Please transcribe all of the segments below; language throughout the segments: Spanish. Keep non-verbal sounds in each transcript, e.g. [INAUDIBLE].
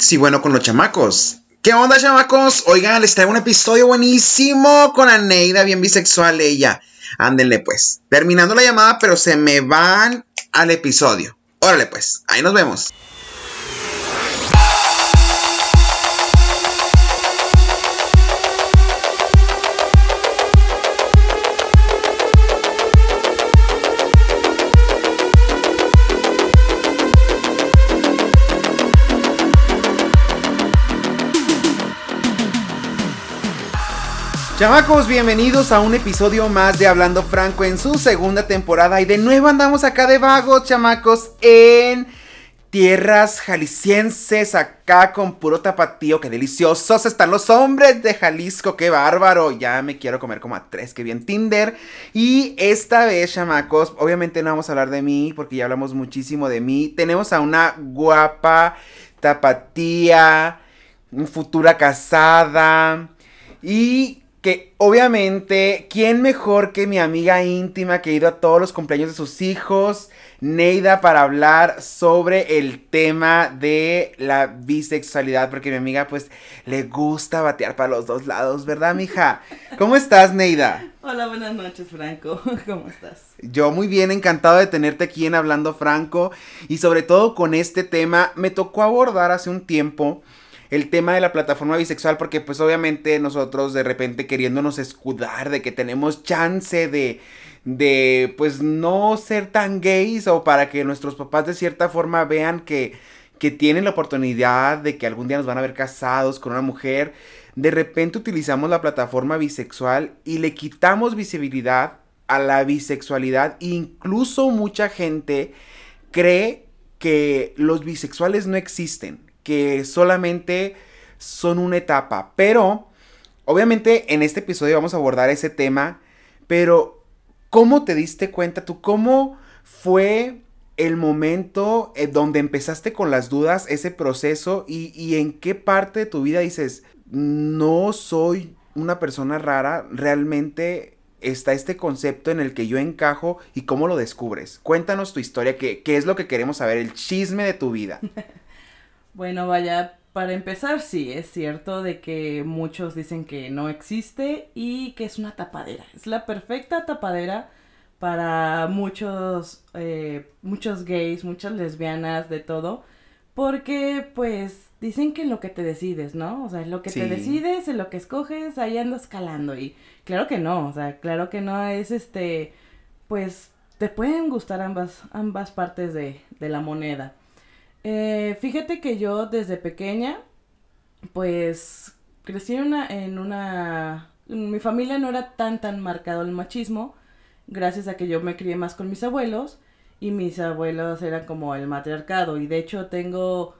Sí, bueno, con los chamacos. ¿Qué onda, chamacos? Oigan, les traigo un episodio buenísimo con Aneida, bien bisexual ella. Ándenle pues. Terminando la llamada, pero se me van al episodio. Órale pues, ahí nos vemos. Chamacos, bienvenidos a un episodio más de Hablando Franco en su segunda temporada. Y de nuevo andamos acá de vagos, chamacos, en tierras jaliscienses, acá con puro tapatío. ¡Qué deliciosos están los hombres de Jalisco! ¡Qué bárbaro! Ya me quiero comer como a tres, que bien Tinder. Y esta vez, chamacos, obviamente no vamos a hablar de mí, porque ya hablamos muchísimo de mí. Tenemos a una guapa tapatía, futura casada. Y que obviamente, ¿quién mejor que mi amiga íntima que ha ido a todos los cumpleaños de sus hijos, Neida, para hablar sobre el tema de la bisexualidad? Porque mi amiga, pues, le gusta batear para los dos lados, ¿verdad, mija? ¿Cómo estás, Neida? Hola, buenas noches, Franco. [LAUGHS] ¿Cómo estás? Yo muy bien, encantado de tenerte aquí en Hablando Franco y sobre todo con este tema. Me tocó abordar hace un tiempo el tema de la plataforma bisexual, porque pues obviamente nosotros de repente queriéndonos escudar de que tenemos chance de, de pues no ser tan gays o para que nuestros papás de cierta forma vean que, que tienen la oportunidad de que algún día nos van a ver casados con una mujer, de repente utilizamos la plataforma bisexual y le quitamos visibilidad a la bisexualidad, incluso mucha gente cree que los bisexuales no existen que solamente son una etapa. Pero, obviamente en este episodio vamos a abordar ese tema, pero ¿cómo te diste cuenta tú? ¿Cómo fue el momento en donde empezaste con las dudas, ese proceso y, y en qué parte de tu vida dices, no soy una persona rara, realmente está este concepto en el que yo encajo y cómo lo descubres. Cuéntanos tu historia, qué, qué es lo que queremos saber, el chisme de tu vida. [LAUGHS] Bueno, vaya, para empezar, sí, es cierto de que muchos dicen que no existe y que es una tapadera. Es la perfecta tapadera para muchos, eh, muchos gays, muchas lesbianas, de todo. Porque, pues, dicen que en lo que te decides, ¿no? O sea, en lo que te decides, en lo que escoges, ahí andas calando. Y claro que no, o sea, claro que no es este, pues, te pueden gustar ambas, ambas partes de, de la moneda. Eh, fíjate que yo desde pequeña, pues crecí en una, en una... mi familia no era tan tan marcado el machismo, gracias a que yo me crié más con mis abuelos y mis abuelos eran como el matriarcado y de hecho tengo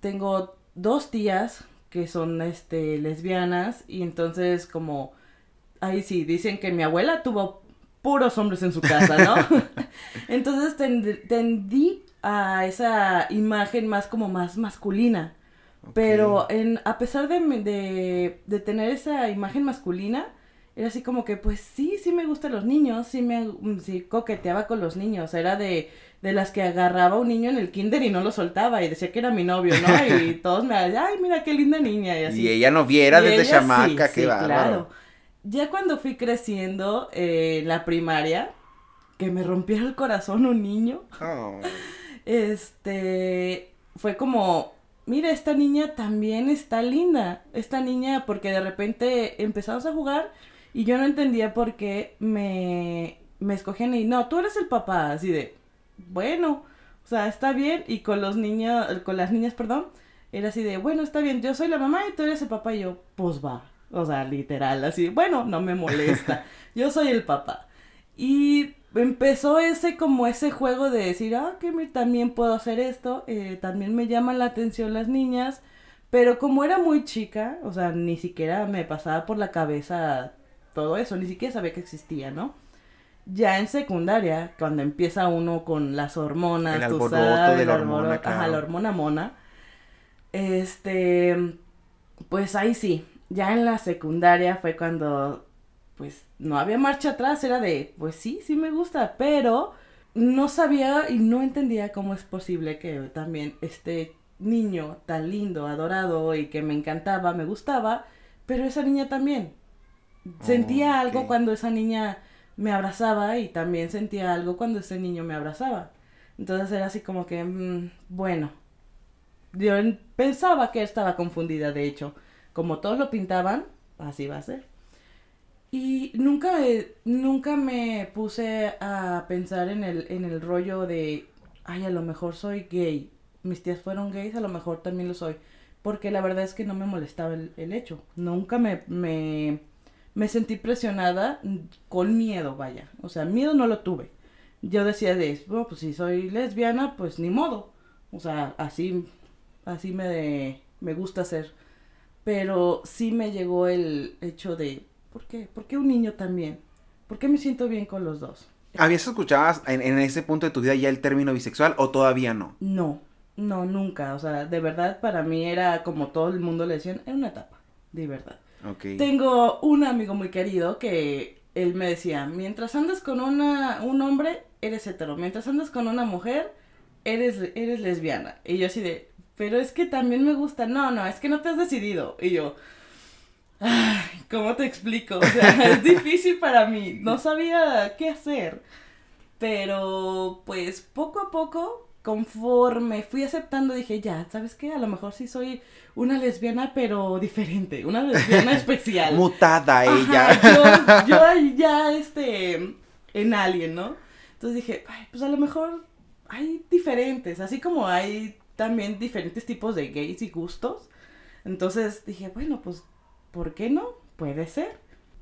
tengo dos tías que son este lesbianas y entonces como ahí sí dicen que mi abuela tuvo puros hombres en su casa, ¿no? [LAUGHS] [LAUGHS] entonces tendí a esa imagen más como más masculina. Pero en, a pesar de, de, de, tener esa imagen masculina, era así como que, pues sí, sí me gustan los niños, sí me sí coqueteaba con los niños. Era de, de las que agarraba un niño en el kinder y no lo soltaba y decía que era mi novio, ¿no? [LAUGHS] Y todos me decían, ay, mira qué linda niña. Y, así. y ella no viera desde chamaca, qué Claro. Ya cuando fui creciendo en la primaria, que me rompiera el corazón un niño. Oh este, fue como, mira, esta niña también está linda. Esta niña, porque de repente empezamos a jugar y yo no entendía por qué me, me escogían y no, tú eres el papá, así de, bueno, o sea, está bien. Y con los niños, con las niñas, perdón, era así de, bueno, está bien, yo soy la mamá y tú eres el papá. Y yo, pues va. O sea, literal, así, bueno, no me molesta. [LAUGHS] Yo soy el papá. Y empezó ese como ese juego de decir, ah, que también puedo hacer esto, eh, también me llaman la atención las niñas, pero como era muy chica, o sea, ni siquiera me pasaba por la cabeza todo eso, ni siquiera sabía que existía, ¿no? Ya en secundaria, cuando empieza uno con las hormonas, el tú sabes, de la hormona, ajá, la hormona mona, este, pues ahí sí, ya en la secundaria fue cuando pues no había marcha atrás, era de, pues sí, sí me gusta, pero no sabía y no entendía cómo es posible que también este niño tan lindo, adorado y que me encantaba, me gustaba, pero esa niña también. Sentía algo cuando esa niña me abrazaba y también sentía algo cuando ese niño me abrazaba. Entonces era así como que, mm, bueno, yo pensaba que estaba confundida, de hecho. Como todos lo pintaban, así va a ser. Y nunca, nunca me puse a pensar en el, en el rollo de, ay, a lo mejor soy gay. Mis tías fueron gays, a lo mejor también lo soy. Porque la verdad es que no me molestaba el, el hecho. Nunca me, me, me sentí presionada con miedo, vaya. O sea, miedo no lo tuve. Yo decía de, bueno, pues si soy lesbiana, pues ni modo. O sea, así, así me, me gusta ser. Pero sí me llegó el hecho de, ¿Por qué? ¿Por qué un niño también? ¿Por qué me siento bien con los dos? ¿Habías escuchado en, en, ese punto de tu vida ya el término bisexual o todavía no? No, no, nunca. O sea, de verdad para mí era como todo el mundo le decían, era una etapa, de verdad. Okay. Tengo un amigo muy querido que él me decía, mientras andas con una, un hombre, eres hetero. Mientras andas con una mujer, eres, eres lesbiana. Y yo así de, pero es que también me gusta. No, no, es que no te has decidido. Y yo, Ay, ¿cómo te explico? O sea, [LAUGHS] es difícil para mí. No sabía qué hacer. Pero, pues, poco a poco, conforme fui aceptando, dije, ya, ¿sabes qué? A lo mejor sí soy una lesbiana, pero diferente. Una lesbiana [LAUGHS] especial. Mutada ella. Ajá, yo, [LAUGHS] yo ya, este, en alguien, ¿no? Entonces dije, Ay, pues a lo mejor hay diferentes. Así como hay también diferentes tipos de gays y gustos. Entonces dije, bueno, pues ¿por qué no? Puede ser.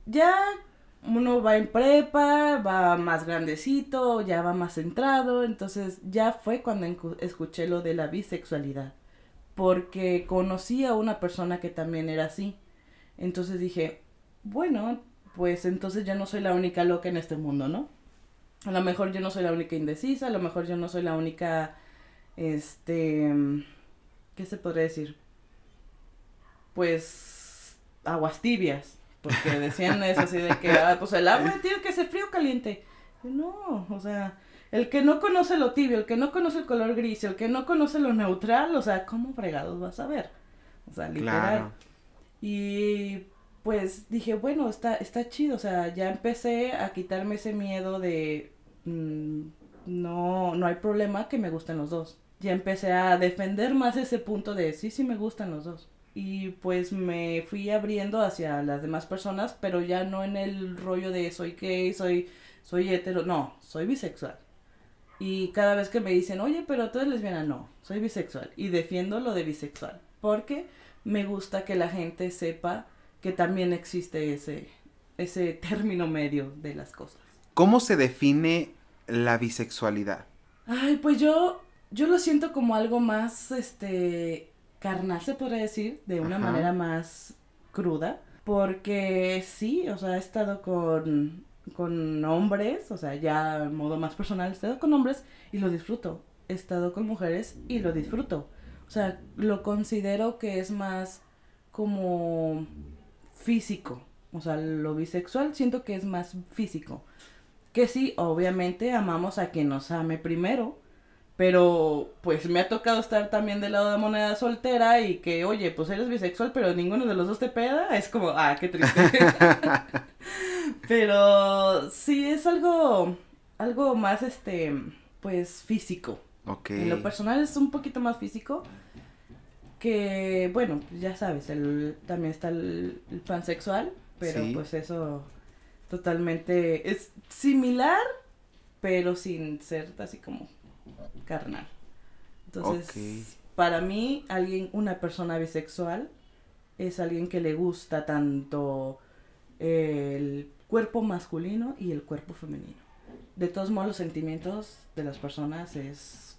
Ya uno va en prepa, va más grandecito, ya va más centrado, entonces ya fue cuando escuché lo de la bisexualidad, porque conocí a una persona que también era así. Entonces dije, bueno, pues entonces ya no soy la única loca en este mundo, ¿no? A lo mejor yo no soy la única indecisa, a lo mejor yo no soy la única, este, ¿qué se podría decir? Pues aguas tibias, porque decían eso así de que, ah, pues el agua tiene que ser frío o caliente. No, o sea, el que no conoce lo tibio, el que no conoce el color gris, el que no conoce lo neutral, o sea, ¿cómo fregados vas a ver? O sea, literal. Y pues dije, bueno, está, está chido, o sea, ya empecé a quitarme ese miedo de mm, no, no hay problema que me gusten los dos. Ya empecé a defender más ese punto de sí, sí me gustan los dos y pues me fui abriendo hacia las demás personas, pero ya no en el rollo de soy gay, soy, soy hetero, no, soy bisexual. Y cada vez que me dicen, oye, pero tú eres lesbiana, no, soy bisexual. Y defiendo lo de bisexual, porque me gusta que la gente sepa que también existe ese, ese término medio de las cosas. ¿Cómo se define la bisexualidad? Ay, pues yo, yo lo siento como algo más, este, carnal, se podría decir, de una manera más cruda. Porque sí, o sea, he estado con, con hombres, o sea, ya en modo más personal, he estado con hombres y lo disfruto. He estado con mujeres y lo disfruto. O sea, lo considero que es más como físico. O sea, lo bisexual siento que es más físico. Que sí, obviamente amamos a quien nos ame primero pero pues me ha tocado estar también del lado de moneda soltera y que, oye, pues eres bisexual, pero ninguno de los dos te peda. Es como, ah, qué triste. [LAUGHS] pero sí es algo, algo más, este, pues físico. Ok. En lo personal es un poquito más físico. Que, bueno, pues ya sabes, el, también está el, el pansexual, pero pues eso totalmente es similar, pero sin ser así como carnal. Entonces, para mí, alguien, una persona bisexual es alguien que le gusta tanto el cuerpo masculino y el cuerpo femenino. De todos modos, los sentimientos de las personas es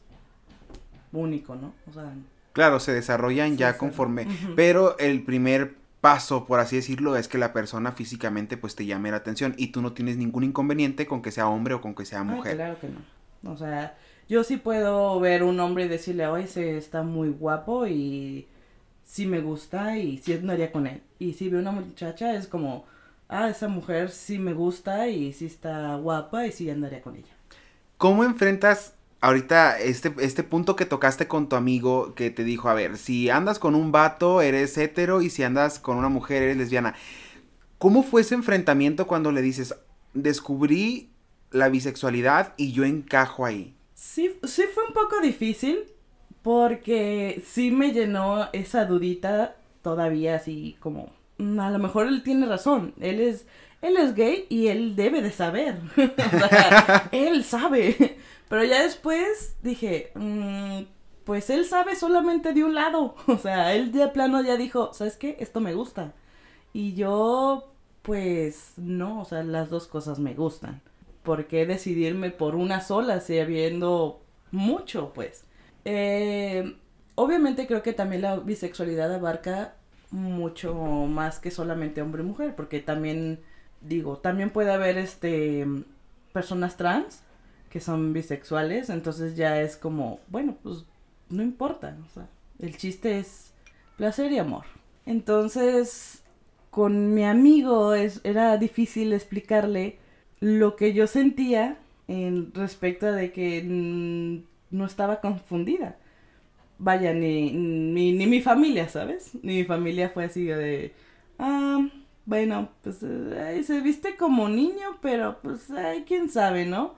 único, ¿no? O sea, claro, se desarrollan ya conforme, pero el primer paso, por así decirlo, es que la persona físicamente pues te llame la atención y tú no tienes ningún inconveniente con que sea hombre o con que sea mujer. claro que no. O sea, yo sí puedo ver un hombre y decirle, oye, se está muy guapo y sí me gusta y sí andaría con él. Y si veo una muchacha es como, ah, esa mujer sí me gusta y sí está guapa y sí andaría con ella. ¿Cómo enfrentas ahorita este, este punto que tocaste con tu amigo que te dijo, a ver, si andas con un vato eres hetero y si andas con una mujer eres lesbiana. ¿Cómo fue ese enfrentamiento cuando le dices, descubrí la bisexualidad y yo encajo ahí? Sí, sí fue un poco difícil porque sí me llenó esa dudita todavía así como, mm, a lo mejor él tiene razón, él es, él es gay y él debe de saber, [LAUGHS] él sabe, pero ya después dije, mm, pues él sabe solamente de un lado, o sea, él de plano ya dijo, ¿sabes qué? Esto me gusta. Y yo, pues, no, o sea, las dos cosas me gustan. ¿Por qué decidirme por una sola si habiendo mucho, pues? Eh, obviamente creo que también la bisexualidad abarca mucho más que solamente hombre y mujer, porque también, digo, también puede haber este personas trans que son bisexuales, entonces ya es como, bueno, pues no importa, o sea, el chiste es placer y amor. Entonces, con mi amigo es, era difícil explicarle lo que yo sentía en respecto de que no estaba confundida. Vaya, ni, ni, ni, mi familia, ¿sabes? Ni mi familia fue así de, ah, bueno, pues eh, se viste como niño, pero pues, ay, quién sabe, ¿no?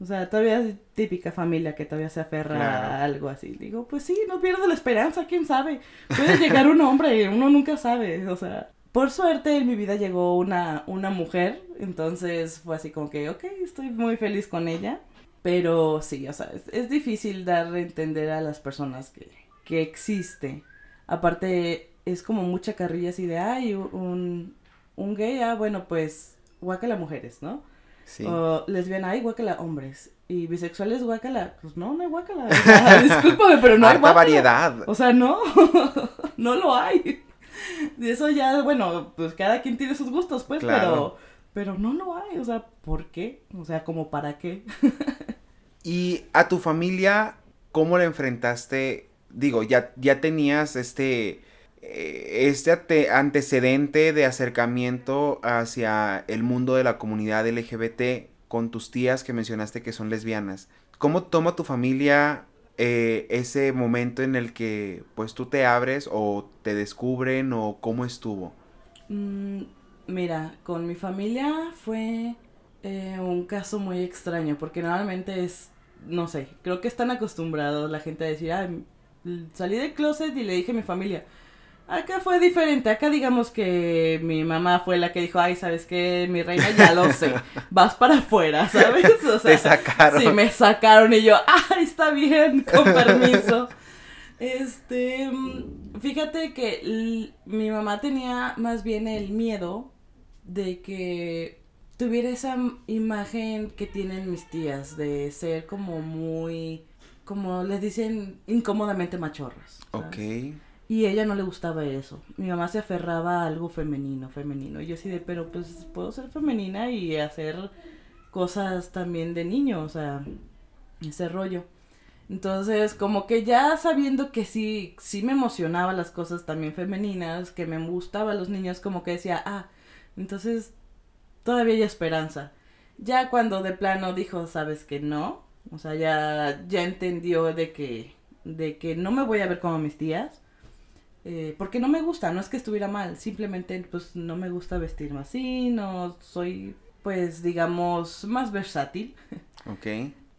O sea, todavía es típica familia que todavía se aferra a algo así. Digo, pues sí, no pierdo la esperanza, quién sabe. Puede llegar un hombre, uno nunca sabe, o sea. Por suerte en mi vida llegó una, una mujer, entonces fue así como que, ok, estoy muy feliz con ella. Pero sí, o sea, es, difícil dar a entender a las personas que, que existe. Aparte, es como mucha carrilla así de, ay, un, un gay, ah, bueno, pues, guácala mujeres, ¿no? Sí. O lesbiana, ay, guácala hombres. Y bisexuales, guácala, pues no, no hay guácala. O [LAUGHS] discúlpame, pero no hay guácala. variedad. O sea, no, [LAUGHS] no lo hay. Y eso ya, bueno, pues cada quien tiene sus gustos, pues, pero pero no lo hay, o sea, ¿por qué? O sea, como para qué. [LAUGHS] y a tu familia, ¿cómo la enfrentaste? Digo, ya, ya tenías este, eh, este antecedente de acercamiento hacia el mundo de la comunidad LGBT con tus tías que mencionaste que son lesbianas. ¿Cómo toma tu familia eh, ese momento en el que pues tú te abres o te descubren o cómo estuvo? Mm, Mira, con mi familia fue eh, un caso muy extraño, porque normalmente es, no sé, creo que están acostumbrados la gente a decir, ah, salí del closet y le dije a mi familia. Acá fue diferente, acá digamos que mi mamá fue la que dijo, ay, ¿sabes qué? Mi reina ya lo sé, vas para afuera, ¿sabes? O sea, Te sacaron. Sí, me sacaron y yo, ay, está bien, con permiso. Este, fíjate que mi mamá tenía más bien el miedo de que tuviera esa imagen que tienen mis tías, de ser como muy, como les dicen, incómodamente machorras. Ok. Y ella no le gustaba eso. Mi mamá se aferraba a algo femenino, femenino. Y yo así de, pero pues puedo ser femenina y hacer cosas también de niño, o sea, ese rollo. Entonces, como que ya sabiendo que sí, sí me emocionaba las cosas también femeninas, que me gustaban los niños, como que decía, ah, entonces, todavía hay esperanza. Ya cuando de plano dijo, sabes que no, o sea, ya, ya entendió de que, de que no me voy a ver como mis tías, eh, porque no me gusta, no es que estuviera mal, simplemente pues no me gusta vestirme así, no soy pues digamos más versátil. Ok.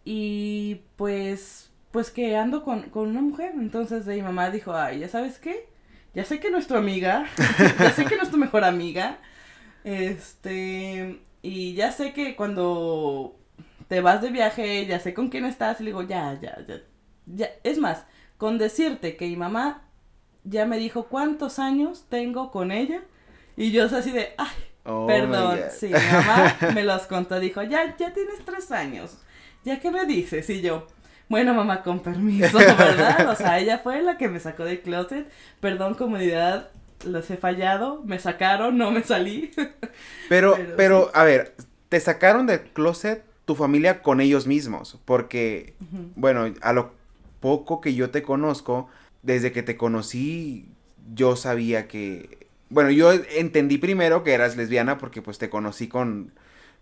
Y pues, pues que ando con, con una mujer, entonces de mi mamá dijo, ay, ya sabes qué, ya sé que no es tu amiga, [LAUGHS] ya sé que no es tu mejor amiga, este, y ya sé que cuando te vas de viaje, ya sé con quién estás, y le digo, ya, ya, ya, ya. Es más, con decirte que mi mamá ya me dijo cuántos años tengo con ella, y yo así de, ay, oh perdón, sí, mi mamá me los contó, dijo, ya, ya tienes tres años, ¿ya qué me dices? Y yo, bueno, mamá, con permiso, [LAUGHS] ¿verdad? O sea, ella fue la que me sacó del closet, perdón, comunidad, los he fallado, me sacaron, no me salí. [LAUGHS] Pero, pero, a ver, te sacaron del closet tu familia con ellos mismos, porque, bueno, a lo poco que yo te conozco, desde que te conocí, yo sabía que, bueno, yo entendí primero que eras lesbiana porque pues te conocí con,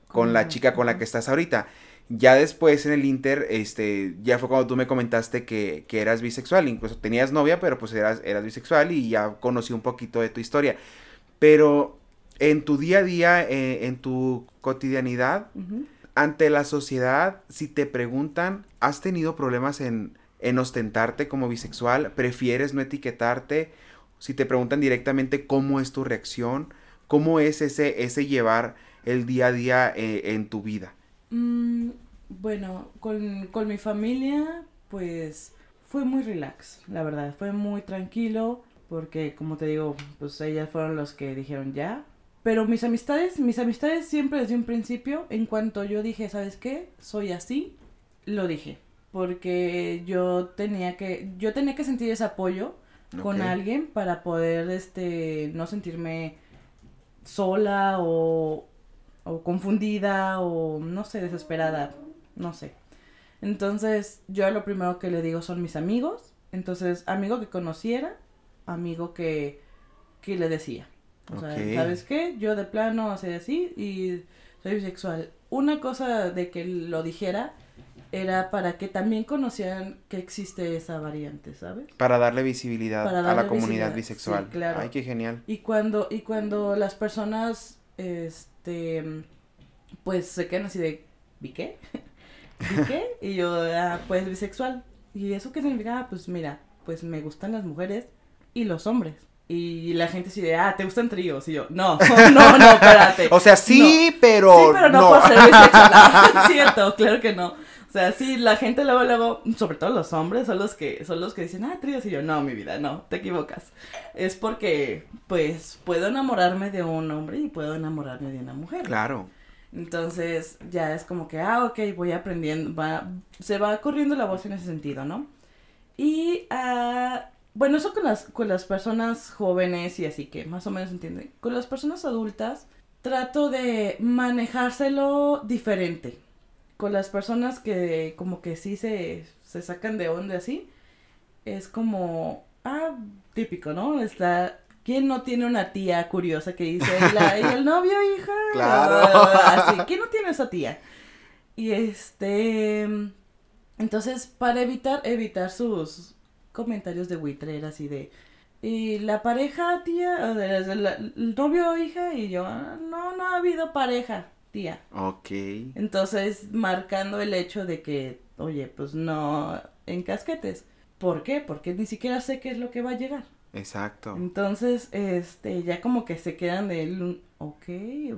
con la chica con la que estás ahorita. Ya después en el Inter, este, ya fue cuando tú me comentaste que, que eras bisexual, incluso tenías novia, pero pues eras, eras bisexual y ya conocí un poquito de tu historia. Pero en tu día a día, eh, en tu cotidianidad, ante la sociedad, si te preguntan, ¿has tenido problemas en, en ostentarte como bisexual? ¿Prefieres no etiquetarte? Si te preguntan directamente cómo es tu reacción, cómo es ese, ese llevar el día a día eh, en tu vida. Mm, bueno, con, con mi familia, pues fue muy relax, la verdad, fue muy tranquilo, porque como te digo, pues ellas fueron los que dijeron ya, pero mis amistades, mis amistades siempre desde un principio, en cuanto yo dije, ¿sabes qué? Soy así, lo dije. Porque yo tenía que, yo tenía que sentir ese apoyo con alguien para poder, este, no sentirme sola o, o confundida o, no sé, desesperada, no sé. Entonces, yo lo primero que le digo son mis amigos. Entonces, amigo que conociera, amigo que, que le decía. O sea, ¿sabes qué? Yo de plano soy así y soy bisexual. Una cosa de que lo dijera era para que también conocieran que existe esa variante, ¿sabes? Para darle visibilidad a la comunidad bisexual. claro. Ay, qué genial. Y cuando, y cuando las personas, este, pues se quedan así de, ¿vi qué? [LAUGHS] ¿Vi qué? Y yo, ah, pues bisexual. ¿Y eso qué significa? Ah, pues mira, pues me gustan las mujeres y los hombres. Y la gente dice, ah, ¿te gustan tríos? Y yo, no, [LAUGHS] no, no, espérate. o sea, sí, pero. Sí, pero no, por ser bisexual. es [LAUGHS] cierto, claro que no. O sea, sí, la gente luego, luego, sobre todo los hombres, son los que, son los que dicen, ah, tríos. Y yo, no, mi vida, no, te equivocas. Es porque, pues, puedo enamorarme de un hombre y puedo enamorarme de una mujer. Claro. Entonces, ya es como que, ah, ok, voy aprendiendo, va, se va corriendo la voz en ese sentido, ¿no? Y, ah, bueno, eso con las, con las personas jóvenes y así que más o menos entienden. Con las personas adultas trato de manejárselo diferente. Con las personas que como que sí se, se sacan de onda así, es como, ah, típico, ¿no? Está, ¿quién no tiene una tía curiosa que dice, ¿y el novio, hija? [LAUGHS] Claro. así, ¿quién no tiene esa tía? Y este, entonces, para evitar, evitar sus, comentarios de buitreras y de y la pareja, tía, el novio hija, y yo, ah, no, no ha habido pareja, tía. Ok. Entonces, marcando el hecho de que, oye, pues no en casquetes. ¿Por qué? Porque ni siquiera sé qué es lo que va a llegar. Exacto. Entonces, este, ya como que se quedan de él, ok,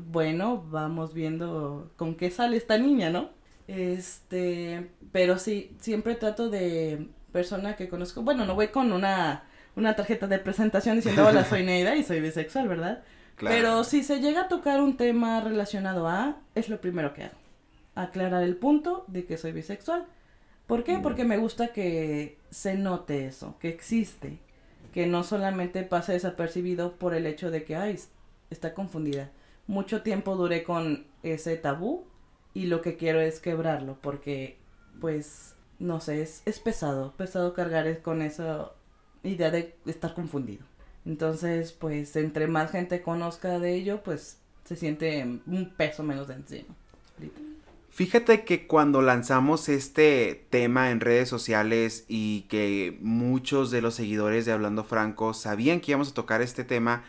bueno, vamos viendo con qué sale esta niña, ¿no? Este, pero sí, siempre trato de persona que conozco, bueno, no voy con una, una tarjeta de presentación diciendo hola, soy [LAUGHS] Neida y soy bisexual, ¿verdad? Pero si se llega a tocar un tema relacionado a, es lo primero que hago. Aclarar el punto de que soy bisexual. ¿Por qué? Mm. Porque me gusta que se note eso, que existe, que no solamente pase desapercibido por el hecho de que, ay, está confundida. Mucho tiempo duré con ese tabú y lo que quiero es quebrarlo porque, pues, no sé, es, es pesado, pesado cargar con esa idea de estar confundido. Entonces, pues, entre más gente conozca de ello, pues, se siente un peso menos de encima. Fíjate que cuando lanzamos este tema en redes sociales y que muchos de los seguidores de Hablando Franco sabían que íbamos a tocar este tema,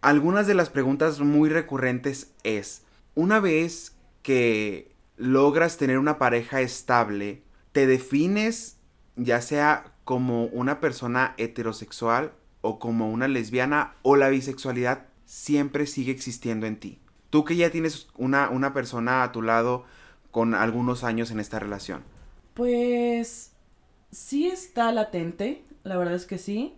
algunas de las preguntas muy recurrentes es, una vez que logras tener una pareja estable, te defines ya sea como una persona heterosexual o como una lesbiana o la bisexualidad siempre sigue existiendo en ti. Tú que ya tienes una, una persona a tu lado con algunos años en esta relación. Pues sí está latente, la verdad es que sí,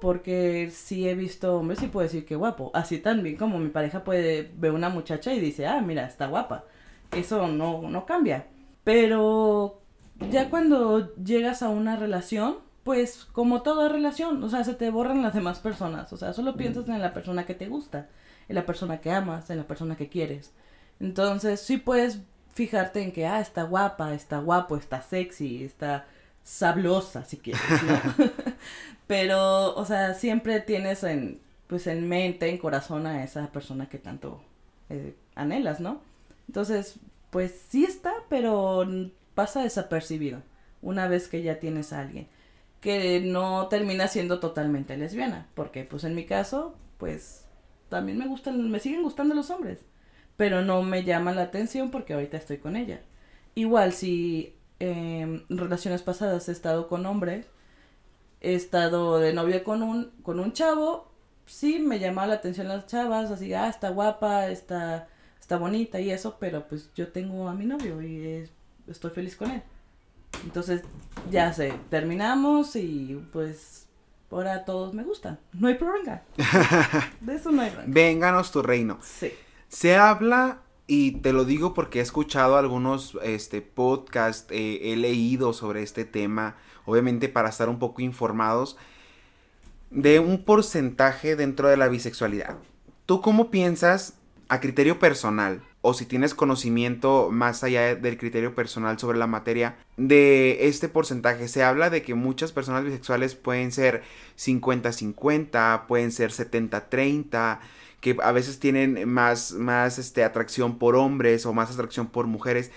porque sí he visto hombres y puedo decir que guapo, así también como mi pareja puede ver una muchacha y dice, ah, mira, está guapa, eso no, no cambia, pero ya cuando llegas a una relación, pues como toda relación, o sea, se te borran las demás personas, o sea, solo piensas en la persona que te gusta, en la persona que amas, en la persona que quieres. Entonces, sí puedes fijarte en que, ah, está guapa, está guapo, está sexy, está sablosa, si quieres, ¿no? [LAUGHS] Pero, o sea, siempre tienes en, pues en mente, en corazón a esa persona que tanto eh, anhelas, ¿no? Entonces, pues sí está, pero pasa desapercibido una vez que ya tienes a alguien que no termina siendo totalmente lesbiana, porque pues en mi caso, pues también me gustan, me siguen gustando los hombres, pero no me llama la atención porque ahorita estoy con ella. Igual si en relaciones pasadas he estado con hombres, he estado de novia con un, con un chavo, sí me llamaba la atención las chavas, así, ah, está guapa, está, está bonita y eso, pero pues yo tengo a mi novio y estoy feliz con él. Entonces, ya sé, terminamos y pues ahora todos me gustan. No hay problema. [LAUGHS] De eso no hay problema. Vénganos tu reino. Sí. Se habla, y te lo digo porque he escuchado algunos este, podcasts, eh, he leído sobre este tema, obviamente para estar un poco informados, de un porcentaje dentro de la bisexualidad. ¿Tú cómo piensas a criterio personal? O si tienes conocimiento más allá del criterio personal sobre la materia de este porcentaje. Se habla de que muchas personas bisexuales pueden ser 50-50, pueden ser 70-30, que a veces tienen más, más este, atracción por hombres o más atracción por mujeres.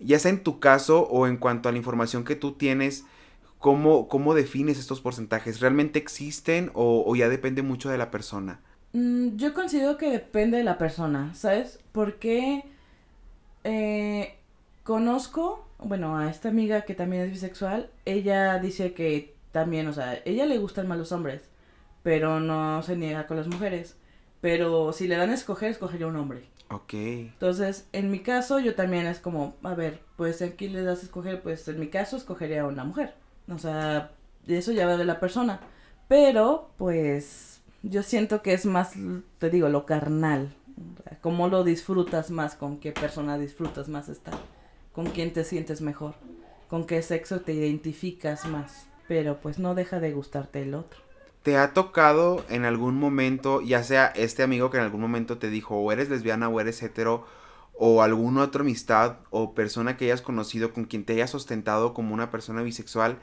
Ya sea en tu caso o en cuanto a la información que tú tienes, ¿cómo, cómo defines estos porcentajes? ¿Realmente existen o, o ya depende mucho de la persona? Mm, yo considero que depende de la persona, ¿sabes? Porque eh, conozco, bueno, a esta amiga que también es bisexual, ella dice que también, o sea, ella le gustan más los hombres, pero no se niega con las mujeres. Pero si le dan a escoger, escogería un hombre. Ok. Entonces, en mi caso, yo también es como, a ver, pues aquí le das a escoger, pues en mi caso escogería a una mujer. O sea, eso ya va de la persona. Pero, pues, yo siento que es más, te digo, lo carnal. ¿Cómo lo disfrutas más? ¿Con qué persona disfrutas más estar? ¿Con quién te sientes mejor? ¿Con qué sexo te identificas más? Pero pues no deja de gustarte el otro. ¿Te ha tocado en algún momento, ya sea este amigo que en algún momento te dijo o eres lesbiana o eres hetero, o alguna otra amistad o persona que hayas conocido con quien te hayas ostentado como una persona bisexual,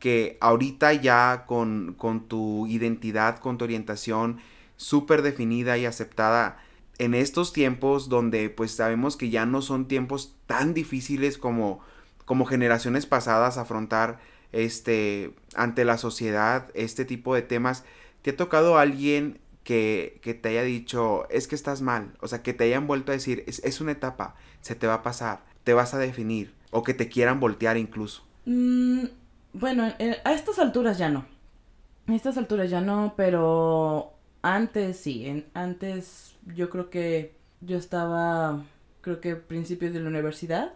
que ahorita ya con, con tu identidad, con tu orientación súper definida y aceptada, en estos tiempos donde pues sabemos que ya no son tiempos tan difíciles como, como generaciones pasadas afrontar este ante la sociedad este tipo de temas, ¿te ha tocado alguien que, que, te haya dicho es que estás mal? O sea, que te hayan vuelto a decir es, es una etapa, se te va a pasar, te vas a definir, o que te quieran voltear incluso. Mm, bueno, a estas alturas ya no. A estas alturas ya no, pero antes sí. En, antes yo creo que yo estaba, creo que principios de la universidad.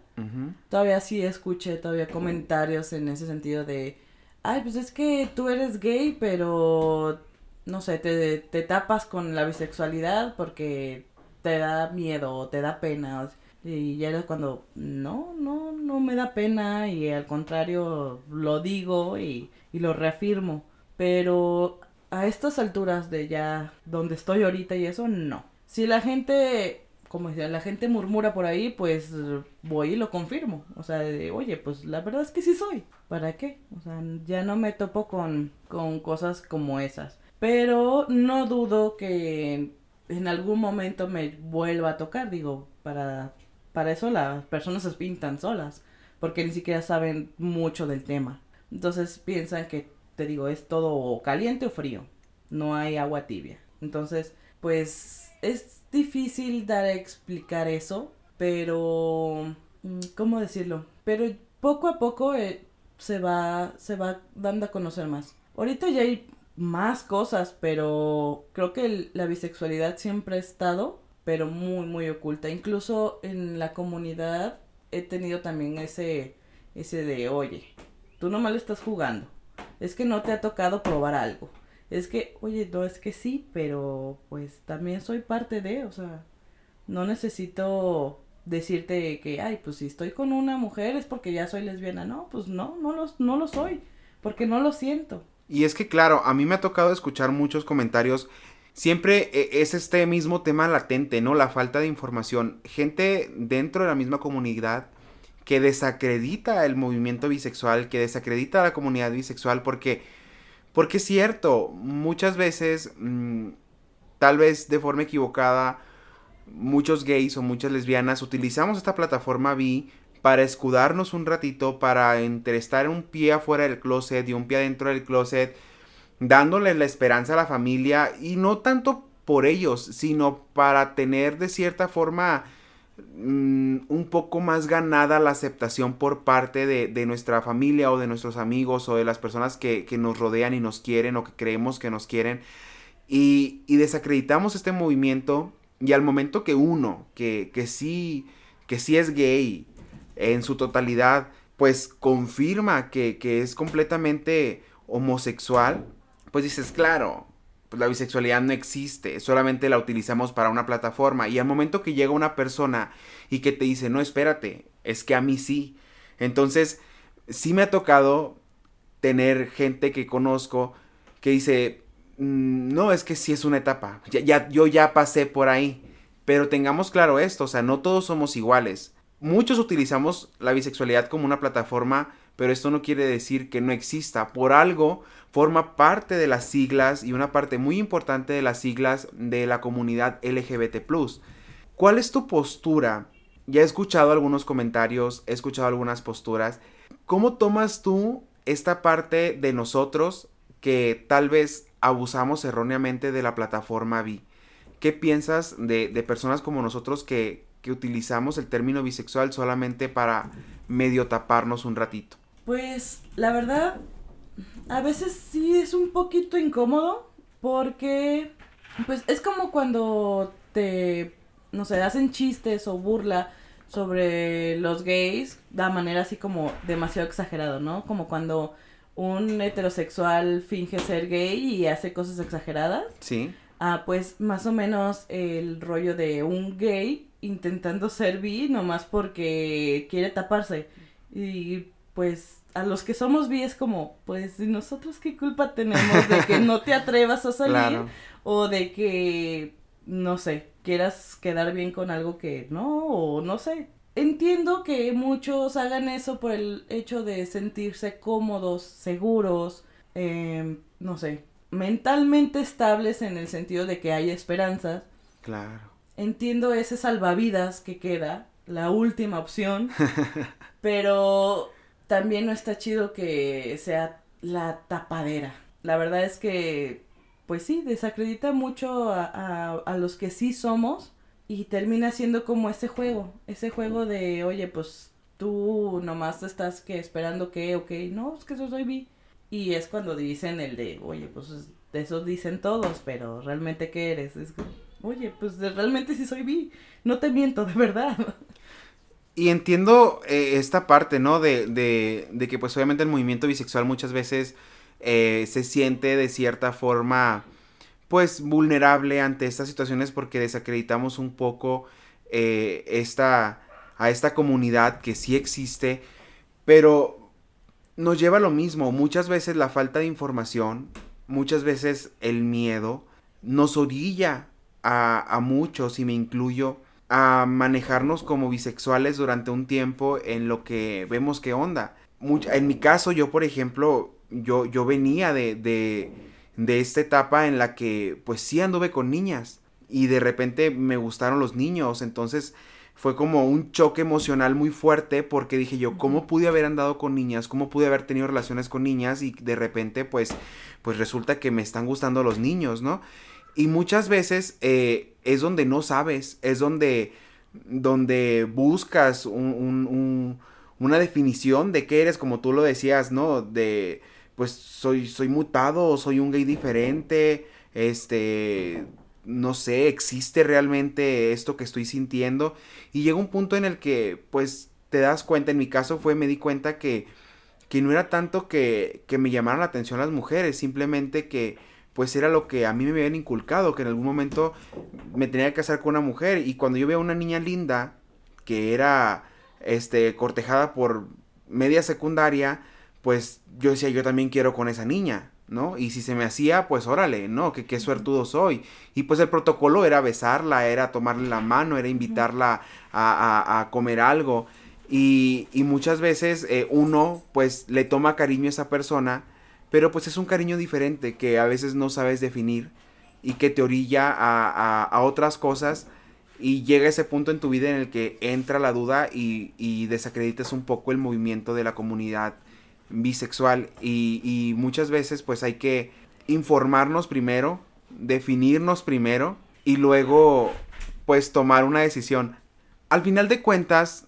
Todavía sí escuché todavía comentarios en ese sentido de, ay, pues es que tú eres gay, pero no sé, te, te tapas con la bisexualidad porque te da miedo o te da pena. Y ya era cuando, no, no, no me da pena y al contrario lo digo y, y lo reafirmo. Pero a estas alturas de ya donde estoy ahorita y eso, no. Si la gente, como decía, la gente murmura por ahí, pues voy y lo confirmo. O sea, oye, pues la verdad es que sí soy. ¿Para qué? O sea, ya no me topo con, con cosas como esas. Pero no dudo que en algún momento me vuelva a tocar, digo, para para eso las personas se pintan solas, porque ni siquiera saben mucho del tema. Entonces piensan que, te digo, es todo caliente o frío, no hay agua tibia. Entonces, pues es difícil dar a explicar eso, pero... Mm, ¿Cómo decirlo? Pero poco a poco eh, se, va, se va dando a conocer más. Ahorita ya hay más cosas, pero creo que la bisexualidad siempre ha estado pero muy, muy oculta. Incluso en la comunidad he tenido también ese, ese de, oye, tú nomás le estás jugando. Es que no te ha tocado probar algo. Es que, oye, no, es que sí, pero pues también soy parte de, o sea, no necesito decirte que, ay, pues si estoy con una mujer es porque ya soy lesbiana. No, pues no, no lo, no lo soy, porque no lo siento. Y es que, claro, a mí me ha tocado escuchar muchos comentarios siempre e, es este mismo tema latente, ¿no? La falta de información. Gente dentro de la misma comunidad que desacredita el movimiento bisexual, que desacredita a la comunidad bisexual, porque, porque es cierto, muchas veces, mm, tal vez de forma equivocada, muchos gays o muchas lesbianas utilizamos esta plataforma bi para escudarnos un ratito, para estar un pie afuera del closet y un pie adentro del closet, dándole la esperanza a la familia y no tanto por ellos, sino para tener de cierta forma mm, un poco más ganada la aceptación por parte de, nuestra familia o de nuestros amigos o de las personas que, nos rodean y nos quieren o que creemos que nos quieren. Y, desacreditamos este movimiento y al momento que uno, que, que sí, que sí es gay, en su totalidad, pues confirma que, es completamente homosexual, pues dices, claro, pues la bisexualidad no existe, solamente la utilizamos para una plataforma. Y al momento que llega una persona y que te dice, no, espérate, es que a mí sí. Entonces, sí me ha tocado tener gente que conozco que dice, mm, no, es que sí es una etapa, ya, yo ya pasé por ahí. Pero tengamos claro esto, o sea, no todos somos iguales. Muchos utilizamos la bisexualidad como una plataforma, pero esto no quiere decir que no exista. Por algo forma parte de las siglas y una parte muy importante de las siglas de la comunidad LGBT. ¿Cuál es tu postura? Ya he escuchado algunos comentarios, he escuchado algunas posturas. ¿Cómo tomas tú esta parte de nosotros que tal vez abusamos erróneamente de la plataforma bi? ¿Qué piensas de, de personas como nosotros que, que utilizamos el término bisexual solamente para medio taparnos un ratito? Pues la verdad, a veces sí es un poquito incómodo porque pues es como cuando te, no sé, hacen chistes o burla sobre los gays de manera así como demasiado exagerado, ¿no? Como cuando un heterosexual finge ser gay y hace cosas exageradas. Sí. Ah, pues más o menos el rollo de un gay intentando ser bi nomás porque quiere taparse. Y pues a los que somos bi es como, pues nosotros qué culpa tenemos de que no te [LAUGHS] atrevas a salir o de que, no sé, quieras quedar bien con algo que no, o no sé. Entiendo que muchos hagan eso por el hecho de sentirse cómodos, seguros, em, no sé, mentalmente estables en el sentido de que hay esperanzas. Claro entiendo ese salvavidas que queda, la última opción, [LAUGHS] pero también no está chido que sea la tapadera. La verdad es que, pues sí, desacredita mucho a, a, los que sí somos y termina siendo como ese juego, ese juego de, oye, pues tú nomás estás que esperando que, ok, no, es que eso soy bi. Y es cuando dicen el de, oye, pues de eso dicen todos, pero realmente qué eres. Es oye, pues realmente sí soy bi, no te miento, de verdad. [LAUGHS] Y entiendo eh, esta parte, ¿no? De, de, de, que pues obviamente el movimiento bisexual muchas veces eh, se siente de cierta forma pues vulnerable ante estas situaciones porque desacreditamos un poco eh, esta, a esta comunidad que sí existe, pero nos lleva a lo mismo, muchas veces la falta de información, muchas veces el miedo nos orilla a, muchos, y me incluyo, a manejarnos como bisexuales durante un tiempo en lo que vemos que onda. en mi caso, yo, por ejemplo, yo, yo venía de, de, de esta etapa en la que, pues sí anduve con niñas y de repente me gustaron los niños, entonces fue como un choque emocional muy fuerte porque dije yo, ¿cómo pude haber andado con niñas? ¿Cómo pude haber tenido relaciones con niñas? Y de repente, pues, pues resulta que me están gustando los niños, ¿no? Y muchas veces eh, es donde no sabes, es donde, donde buscas una definición de qué eres, como tú lo decías, ¿no? De, pues soy, soy mutado, soy un gay diferente, este, no sé, existe realmente esto que estoy sintiendo. Y llega un punto en el que, pues, te das cuenta, en mi caso fue, me di cuenta que, que no era tanto que, que me llamaran la atención las mujeres, simplemente que pues era lo que a mí me habían inculcado, que en algún momento me tenía que casar con una mujer y cuando yo veía a una niña linda que era este cortejada por media secundaria, pues yo decía, yo también quiero con esa niña, ¿no? Y si se me hacía, pues órale, ¿no? Que qué suertudo soy. Y pues el protocolo era besarla, era tomarle la mano, era invitarla a, a, comer algo. Y, y muchas veces eh, uno, pues, le toma cariño a esa persona pero pues es un cariño diferente que a veces no sabes definir y que te orilla a, a, otras cosas y llega ese punto en tu vida en el que entra la duda y, y desacreditas un poco el movimiento de la comunidad bisexual y, y muchas veces pues hay que informarnos primero, definirnos primero y luego pues tomar una decisión. Al final de cuentas,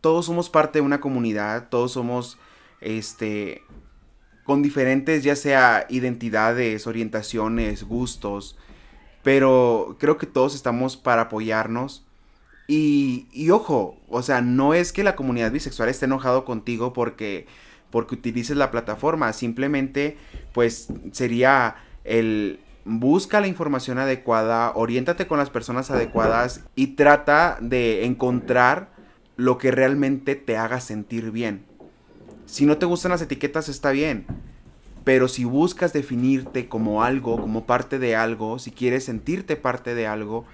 todos somos parte de una comunidad, todos somos este con diferentes ya sea identidades, orientaciones, gustos, pero creo que todos estamos para apoyarnos. Y, y ojo, o sea, no es que la comunidad bisexual esté enojado contigo porque, porque utilices la plataforma, simplemente pues sería el busca la información adecuada, oriéntate con las personas adecuadas y trata de encontrar lo que realmente te haga sentir bien. Si no te gustan las etiquetas está bien, pero si buscas definirte como algo, como parte de algo, si quieres sentirte parte de algo,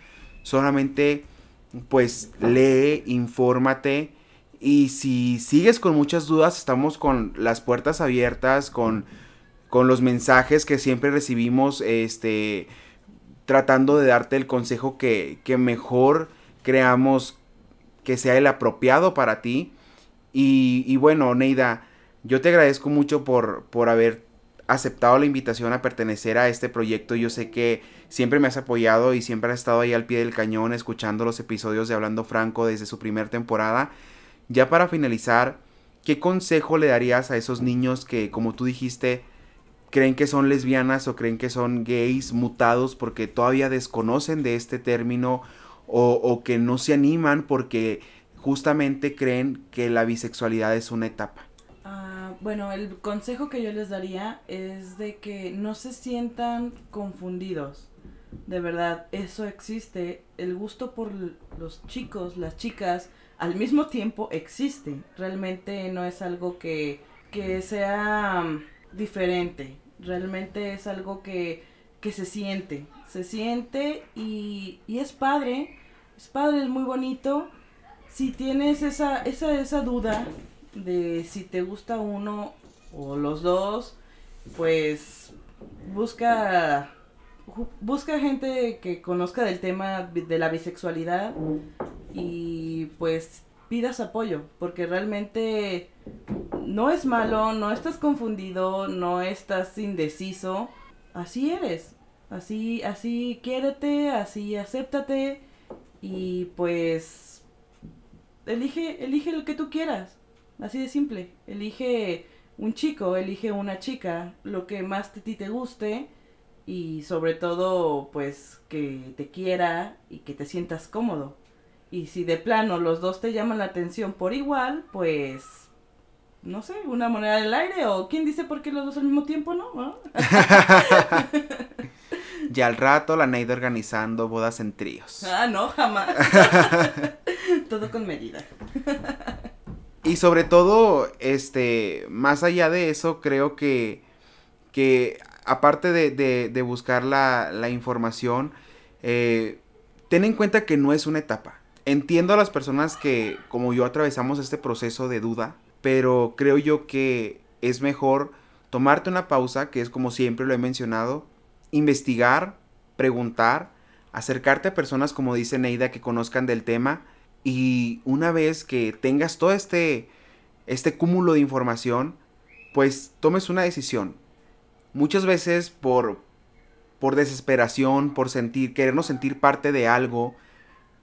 solamente pues lee, infórmate y si sigues con muchas dudas, estamos con las puertas abiertas, con, con los mensajes que siempre recibimos, este, tratando de darte el consejo que, que mejor creamos que sea el apropiado para ti. Y, bueno, Neida, yo te agradezco mucho por, por haber aceptado la invitación a pertenecer a este proyecto. Yo sé que siempre me has apoyado y siempre has estado ahí al pie del cañón escuchando los episodios de Hablando Franco desde su primera temporada. Ya para finalizar, ¿qué consejo le darías a esos niños que, como tú dijiste, creen que son lesbianas o creen que son gays mutados porque todavía desconocen de este término o que no se animan porque justamente creen que la bisexualidad es una etapa? bueno, el consejo que yo les daría es de que no se sientan confundidos. De verdad, eso existe. El gusto por los chicos, las chicas, al mismo tiempo existe. Realmente no es algo que, que sea um, diferente. Realmente es algo que, que se siente. Se siente y, y es padre. Es padre, es muy bonito. Si tienes esa, esa, esa duda, de si te gusta uno o los dos, pues busca busca gente que conozca del tema de la bisexualidad y pues pidas apoyo, porque realmente no es malo, no estás confundido, no estás indeciso, así eres, así, así quiérete, así acéptate y pues elige, elige lo que tú quieras. Así de simple. Elige un chico, elige una chica, lo que más a ti te guste y sobre todo pues que te quiera y que te sientas cómodo. Y si de plano los dos te llaman la atención por igual, pues no sé, una moneda del aire o quién dice por qué los dos al mismo tiempo, ¿no? [LAUGHS] y al rato la Neida organizando bodas en tríos. Ah, no, jamás. [LAUGHS] Todo con medida. Y sobre todo, este, más allá de eso, creo que, que aparte de, de, buscar la, la información, eh, ten en cuenta que no es una etapa. Entiendo a las personas que, como yo, atravesamos este proceso de duda, pero creo yo que es mejor tomarte una pausa, que es como siempre lo he mencionado, investigar, preguntar, acercarte a personas, como dice Neida, que conozcan del tema, y una vez que tengas todo este, este cúmulo de información, pues tomes una decisión. Muchas veces por, por desesperación, por sentir, querernos sentir parte de algo,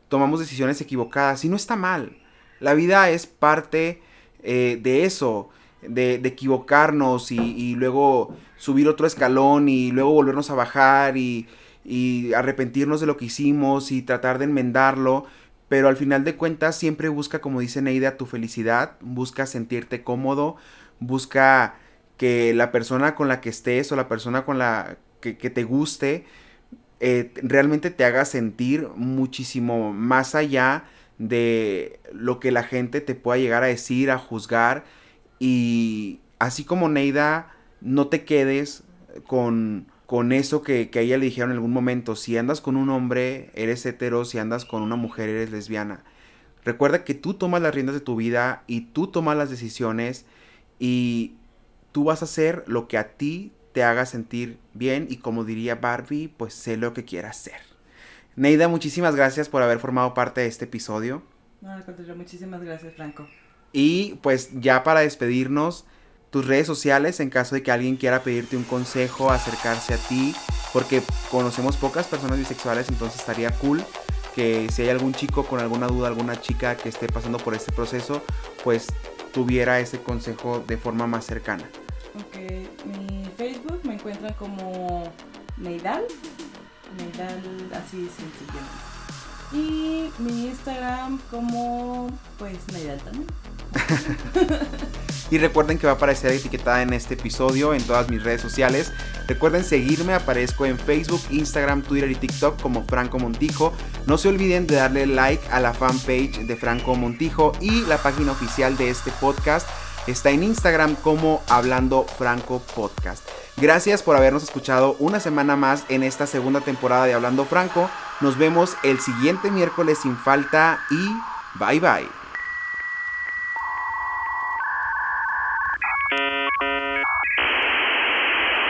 tomamos decisiones equivocadas y no está mal. La vida es parte eh, de eso, de, de equivocarnos y, y, luego subir otro escalón y luego volvernos a bajar y, y arrepentirnos de lo que hicimos y tratar de enmendarlo pero al final de cuentas siempre busca, como dice Neida, tu felicidad, busca sentirte cómodo, busca que la persona con la que estés o la persona con la que, te guste eh, realmente te haga sentir muchísimo más allá de lo que la gente te pueda llegar a decir, a juzgar. Y así como Neida, no te quedes con con eso que, que a ella le dijeron en algún momento, si andas con un hombre, eres hetero, si andas con una mujer, eres lesbiana. Recuerda que tú tomas las riendas de tu vida y tú tomas las decisiones y tú vas a hacer lo que a ti te haga sentir bien y como diría Barbie, pues sé lo que quieras hacer. Neida, muchísimas gracias por haber formado parte de este episodio. No, al contrario, muchísimas gracias, Franco. Y pues ya para despedirnos, tus redes sociales en caso de que alguien quiera pedirte un consejo, acercarse a ti, porque conocemos pocas personas bisexuales, entonces estaría cool que si hay algún chico con alguna duda, alguna chica que esté pasando por este proceso, pues tuviera ese consejo de forma más cercana. Ok, mi Facebook me encuentran como Neidal, Neidal así sencillamente. Y mi Instagram como pues Neidal también. [LAUGHS] y recuerden que va a aparecer etiquetada en este episodio en todas mis redes sociales. Recuerden seguirme, aparezco en Facebook, Instagram, Twitter y TikTok como Franco Montijo. No se olviden de darle like a la fanpage de Franco Montijo y la página oficial de este podcast está en Instagram como Hablando Franco Podcast. Gracias por habernos escuchado una semana más en esta segunda temporada de Hablando Franco. Nos vemos el siguiente miércoles sin falta y bye bye.